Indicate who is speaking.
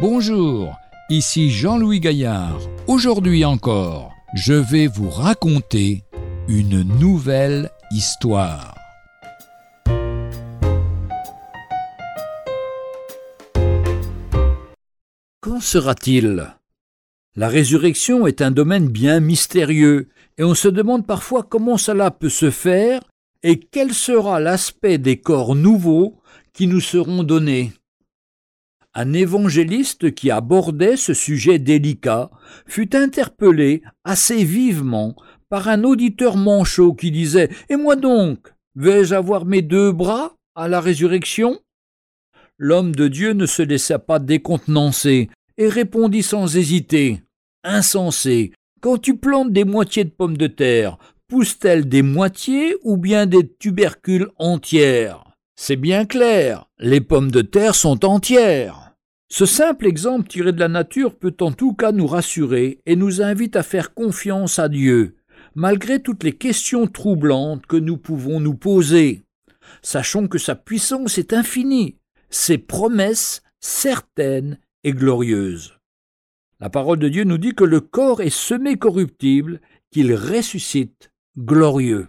Speaker 1: Bonjour, ici Jean-Louis Gaillard. Aujourd'hui encore, je vais vous raconter une nouvelle histoire. Qu'en sera-t-il? La résurrection est un domaine bien mystérieux et on se demande parfois comment cela peut se faire et quel sera l'aspect des corps nouveaux qui nous seront donnés. Un évangéliste qui abordait ce sujet délicat fut interpellé assez vivement par un auditeur manchot qui disait Et moi donc, vais-je avoir mes deux bras à la résurrection? L'homme de Dieu ne se laissa pas décontenancer et répondit sans hésiter Insensé, quand tu plantes des moitiés de pommes de terre, poussent-elles des moitiés ou bien des tubercules entières? C'est bien clair, les pommes de terre sont entières. Ce simple exemple tiré de la nature peut en tout cas nous rassurer et nous invite à faire confiance à Dieu, malgré toutes les questions troublantes que nous pouvons nous poser. Sachons que sa puissance est infinie ses promesses certaines et glorieuses. La parole de Dieu nous dit que le corps est semé corruptible, qu'il ressuscite glorieux.